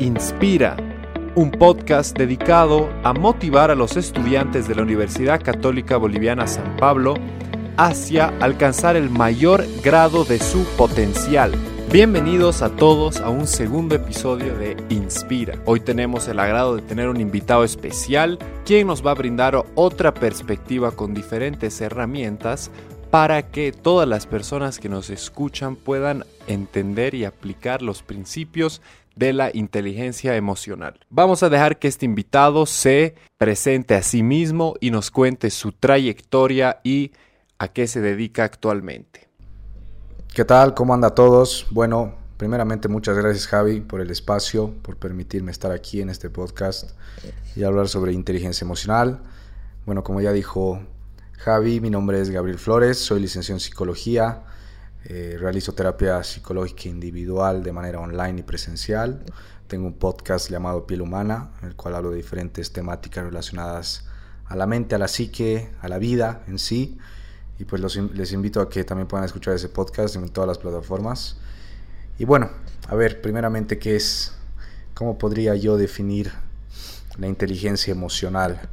Inspira, un podcast dedicado a motivar a los estudiantes de la Universidad Católica Boliviana San Pablo hacia alcanzar el mayor grado de su potencial. Bienvenidos a todos a un segundo episodio de Inspira. Hoy tenemos el agrado de tener un invitado especial quien nos va a brindar otra perspectiva con diferentes herramientas para que todas las personas que nos escuchan puedan entender y aplicar los principios de la inteligencia emocional. Vamos a dejar que este invitado se presente a sí mismo y nos cuente su trayectoria y a qué se dedica actualmente. ¿Qué tal? ¿Cómo anda todos? Bueno, primeramente muchas gracias Javi por el espacio, por permitirme estar aquí en este podcast y hablar sobre inteligencia emocional. Bueno, como ya dijo Javi, mi nombre es Gabriel Flores, soy licenciado en psicología, eh, realizo terapia psicológica individual de manera online y presencial. Tengo un podcast llamado Piel Humana, en el cual hablo de diferentes temáticas relacionadas a la mente, a la psique, a la vida en sí. Y pues les invito a que también puedan escuchar ese podcast en todas las plataformas. Y bueno, a ver, primeramente, ¿qué es? ¿Cómo podría yo definir la inteligencia emocional?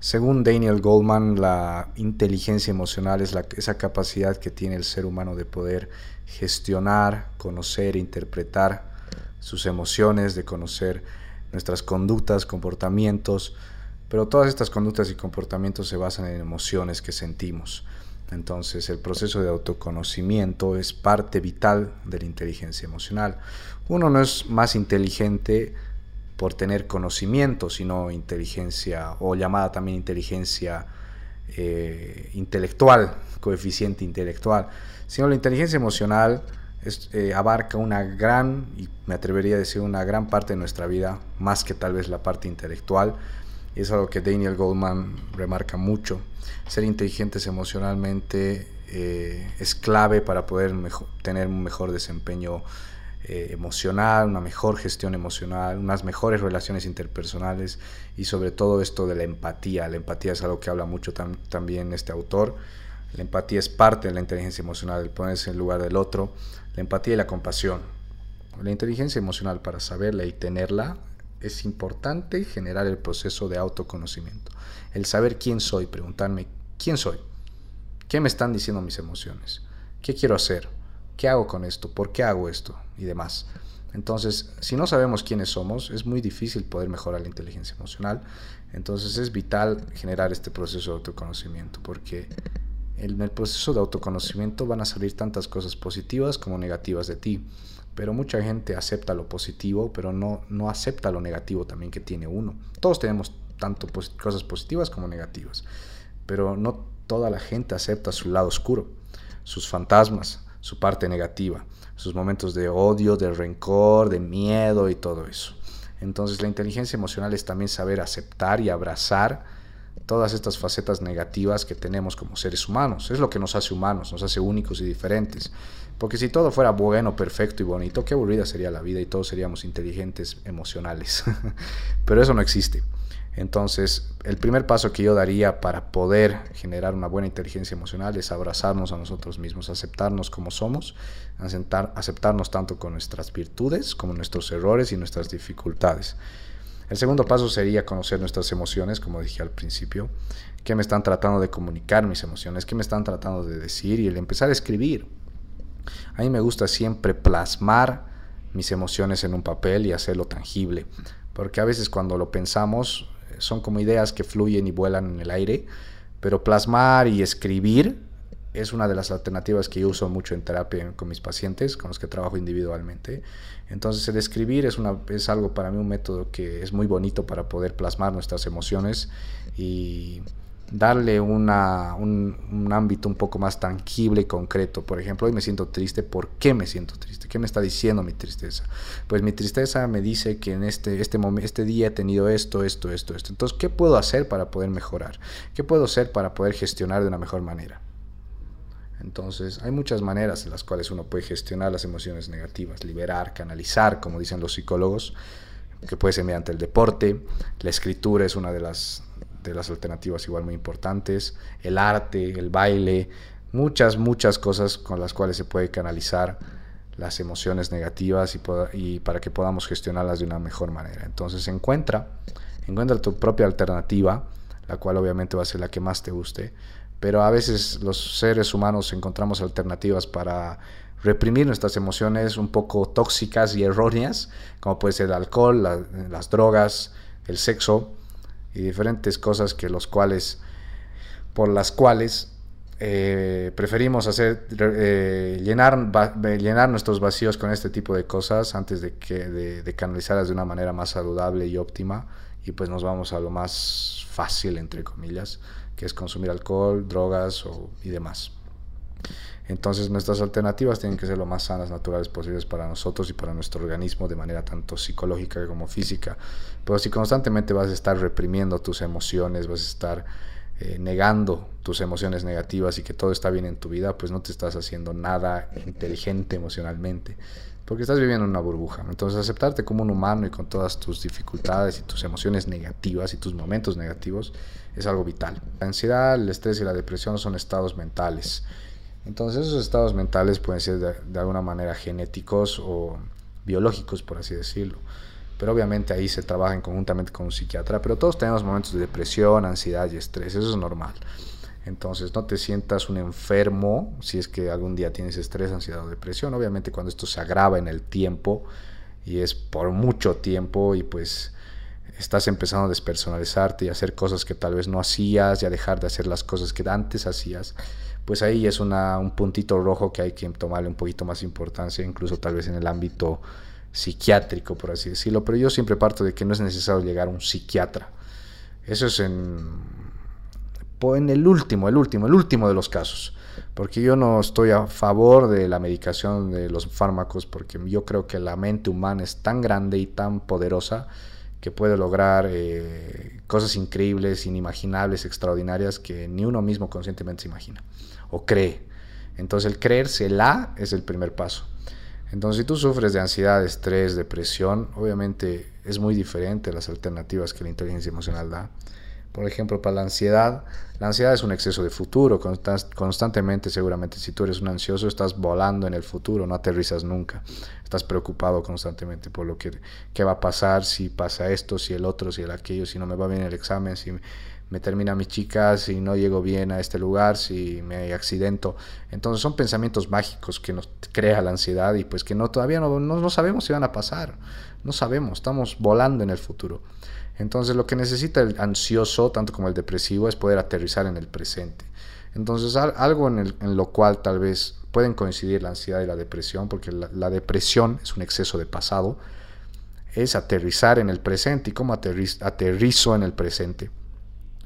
Según Daniel Goldman, la inteligencia emocional es esa capacidad que tiene el ser humano de poder gestionar, conocer, interpretar sus emociones, de conocer nuestras conductas, comportamientos, pero todas estas conductas y comportamientos se basan en emociones que sentimos. Entonces el proceso de autoconocimiento es parte vital de la inteligencia emocional. Uno no es más inteligente por tener conocimiento, sino inteligencia o llamada también inteligencia eh, intelectual, coeficiente intelectual, sino la inteligencia emocional eh, abarca una gran, y me atrevería a decir una gran parte de nuestra vida, más que tal vez la parte intelectual, es algo que Daniel Goldman remarca mucho. Ser inteligentes emocionalmente eh, es clave para poder tener un mejor desempeño eh, emocional, una mejor gestión emocional, unas mejores relaciones interpersonales y sobre todo esto de la empatía. La empatía es algo que habla mucho también este autor. La empatía es parte de la inteligencia emocional, el ponerse en lugar del otro. La empatía y la compasión. La inteligencia emocional, para saberla y tenerla, es importante generar el proceso de autoconocimiento. El saber quién soy, preguntarme quién soy, qué me están diciendo mis emociones, qué quiero hacer, ¿Qué hago con esto? ¿Por qué hago esto? Y demás. Entonces, si no sabemos quiénes somos, es muy difícil poder mejorar la inteligencia emocional. Entonces es vital generar este proceso de autoconocimiento, porque en el proceso de autoconocimiento van a salir tantas cosas positivas como negativas de ti. Pero mucha gente acepta lo positivo, pero no, no acepta lo negativo también que tiene uno. Todos tenemos tanto cosas positivas como negativas, pero no toda la gente acepta su lado oscuro, sus fantasmas, su parte negativa, sus momentos de odio, de rencor, de miedo y todo eso. Entonces la inteligencia emocional es también saber aceptar y abrazar todas estas facetas negativas que tenemos como seres humanos. Es lo que nos hace humanos, nos hace únicos y diferentes. Porque si todo fuera bueno, perfecto y bonito, qué aburrida sería la vida y todos seríamos inteligentes emocionales. Pero eso no existe. Entonces, el primer paso que yo daría para poder generar una buena inteligencia emocional es abrazarnos a nosotros mismos, aceptarnos como somos, aceptar, aceptarnos tanto con nuestras virtudes como nuestros errores y nuestras dificultades. El segundo paso sería conocer nuestras emociones, como dije al principio, qué me están tratando de comunicar mis emociones, qué me están tratando de decir y el empezar a escribir. A mí me gusta siempre plasmar mis emociones en un papel y hacerlo tangible, porque a veces cuando lo pensamos son como ideas que fluyen y vuelan en el aire, pero plasmar y escribir es una de las alternativas que uso mucho en terapia con mis pacientes, con los que trabajo individualmente. Entonces el escribir es, una, es algo para mí un método que es muy bonito para poder plasmar nuestras emociones y darle una, un, un, ámbito un poco más tangible y concreto. Por ejemplo, hoy me siento triste. ¿Por qué me siento triste? ¿Qué me está diciendo mi tristeza? Pues mi tristeza me dice que en este, este, este día he tenido esto, esto, esto, esto. Entonces, ¿qué puedo hacer para poder mejorar? ¿Qué puedo hacer para poder gestionar de una mejor manera? Entonces, hay muchas maneras en las cuales uno puede gestionar las emociones negativas, liberar, canalizar, como dicen los psicólogos, que puede ser mediante el deporte, la escritura es una de las las alternativas igual muy importantes, el arte, el baile, muchas, muchas cosas con las cuales se puede canalizar las emociones negativas y, y, para que podamos gestionarlas de una mejor manera. Entonces encuentra, encuentra tu propia alternativa, la cual obviamente va a ser la que más te guste, pero a veces los seres humanos encontramos alternativas para reprimir nuestras emociones un poco tóxicas y erróneas, como puede ser el alcohol, las drogas, el sexo y diferentes cosas que los cuales, por las cuales eh, preferimos hacer eh, llenar, llenar nuestros vacíos con este tipo de cosas antes de que de, canalizarlas de una manera más saludable y óptima. Y pues nos vamos a lo más fácil entre comillas que es consumir alcohol drogas y demás entonces nuestras alternativas tienen que ser lo más sanas, naturales posibles para nosotros y para nuestro organismo de manera tanto psicológica como física. Pero si constantemente vas a estar reprimiendo tus emociones, vas a estar eh, negando tus emociones negativas y que todo está bien en tu vida, pues no te estás haciendo nada inteligente emocionalmente, porque estás viviendo en una burbuja. Entonces aceptarte como un humano y con todas tus dificultades y tus emociones negativas y tus momentos negativos es algo vital. La ansiedad, el estrés y la depresión son estados mentales entonces esos estados mentales pueden ser de, alguna manera genéticos o biológicos, por así decirlo. Pero obviamente ahí se trabaja conjuntamente con un psiquiatra. Pero todos tenemos momentos de depresión, ansiedad y estrés. Eso es normal. Entonces no te sientas un enfermo si es que algún día tienes estrés, ansiedad o depresión. Obviamente cuando esto se agrava en el tiempo y es por mucho tiempo y pues estás empezando a despersonalizarte y hacer cosas que tal vez no hacías y a dejar de hacer las cosas que antes hacías pues ahí es un puntito rojo que hay que tomarle un poquito más importancia, incluso tal vez en el ámbito psiquiátrico, por así decirlo. Pero yo siempre parto de que no es necesario llegar a un psiquiatra. Eso es en, en el último, el último, el último de los casos. Porque yo no estoy a favor de la medicación de los fármacos, porque yo creo que la mente humana es tan grande y tan poderosa que puede lograr eh, cosas increíbles, inimaginables, extraordinarias que ni uno mismo conscientemente se imagina o cree. Entonces el creerse la es el primer paso. Entonces si tú sufres de ansiedad, estrés, depresión, obviamente es muy diferente las alternativas que la inteligencia emocional da. Por ejemplo, para la ansiedad, la ansiedad es un exceso de futuro. Constantemente, seguramente, si tú eres un ansioso, estás volando en el futuro, no aterrizas nunca. Estás preocupado constantemente por lo que qué va a pasar, si pasa esto, si el otro, si el aquello, si no me va bien el examen, si me termina mi chica, si no llego bien a este lugar, si me accidento. Entonces son pensamientos mágicos que nos crea la ansiedad y pues que no todavía no, no, sabemos si van a pasar. No sabemos, estamos volando en el futuro. Entonces lo que necesita el ansioso, tanto como el depresivo, es poder aterrizar en el presente. Entonces algo en, lo cual tal vez pueden coincidir la ansiedad y la depresión, porque la, la depresión es un exceso de pasado, es aterrizar en el presente. ¿Y cómo aterrizo en el presente?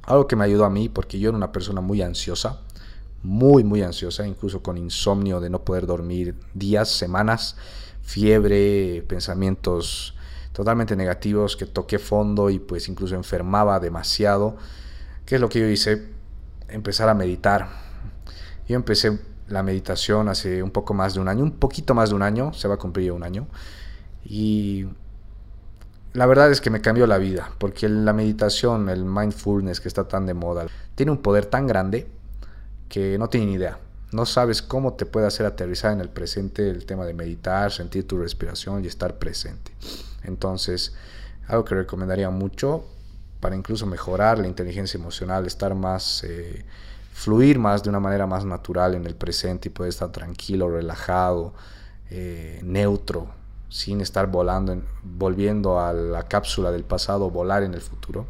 Algo que me ayudó a mí, porque yo era una persona muy ansiosa, muy, muy ansiosa, incluso con insomnio de no poder dormir días, semanas, fiebre, pensamientos totalmente negativos, que toqué fondo y pues incluso enfermaba demasiado. ¿Qué es lo que yo hice? Empezar a meditar. Yo empecé la meditación hace un poco más de un año, un poquito más de un año, se va a cumplir un año. Y la verdad es que me cambió la vida, porque la meditación, el mindfulness que está tan de moda, tiene un poder tan grande que no tienen idea. No sabes cómo te puede hacer aterrizar en el presente el tema de meditar, sentir tu respiración y estar presente. Entonces, algo que recomendaría mucho para incluso mejorar la inteligencia emocional, estar más, eh, fluir más de una manera más natural en el presente y poder estar tranquilo, relajado, eh, neutro, sin estar volando, volviendo a la cápsula del pasado, volar en el futuro,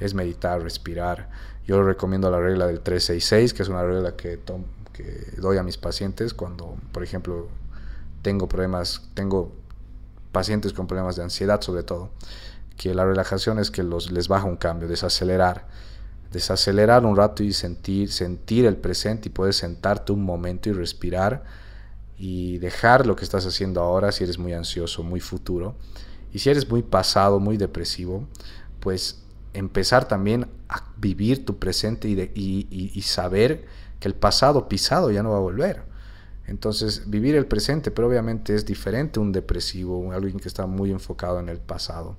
es meditar, respirar. Yo recomiendo la regla del 366, que es una regla que, que doy a mis pacientes cuando, por ejemplo, tengo problemas, tengo pacientes con problemas de ansiedad sobre todo, que la relajación es que los, les baja un cambio, desacelerar, desacelerar un rato y sentir, sentir el presente y poder sentarte un momento y respirar y dejar lo que estás haciendo ahora si eres muy ansioso, muy futuro. Y si eres muy pasado, muy depresivo, pues empezar también a vivir tu presente y, y, saber que el pasado pisado ya no va a volver. Entonces, vivir el presente, pero obviamente es diferente un depresivo, alguien que está muy enfocado en el pasado.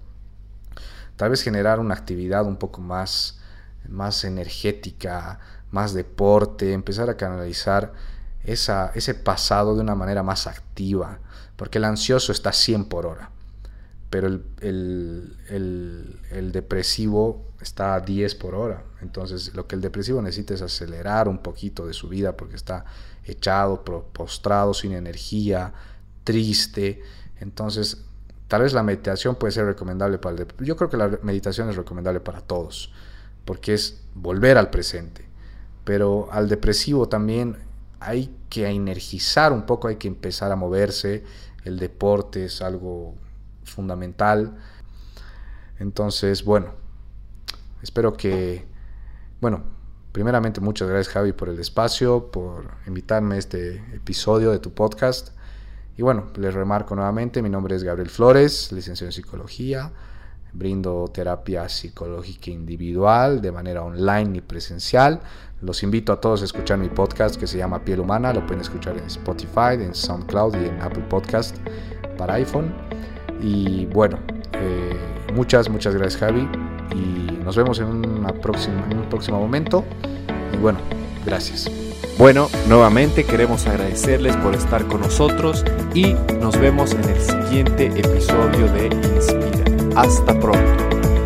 Tal vez generar una actividad un poco más, más energética, más deporte, empezar a canalizar esa, ese pasado de una manera más activa, porque el ansioso está 100 por hora, pero el, el, depresivo está a 10 por hora. Entonces lo que el depresivo necesita es acelerar un poquito de su vida porque está echado, postrado, sin energía, triste. Entonces tal vez la meditación puede ser recomendable para el Yo creo que la meditación es recomendable para todos, porque es volver al presente. Pero al depresivo también hay que energizar un poco, hay que empezar a moverse. El deporte es algo fundamental. Entonces, bueno, espero que, bueno, primeramente muchas gracias Javi por el espacio, por invitarme a este episodio de tu podcast. Y bueno, les remarco nuevamente, mi nombre es Gabriel Flores, licenciado en psicología. Brindo terapia psicológica individual de manera online y presencial. Los invito a todos a escuchar mi podcast que se llama Piel Humana. Lo pueden escuchar en Spotify, en SoundCloud y en Apple Podcast para iPhone. Y bueno, eh, muchas, muchas gracias Javi. Y nos vemos en, en un próximo momento. Y bueno, gracias. Bueno, nuevamente queremos agradecerles por estar con nosotros y nos vemos en el siguiente episodio de Inspira. Hasta pronto.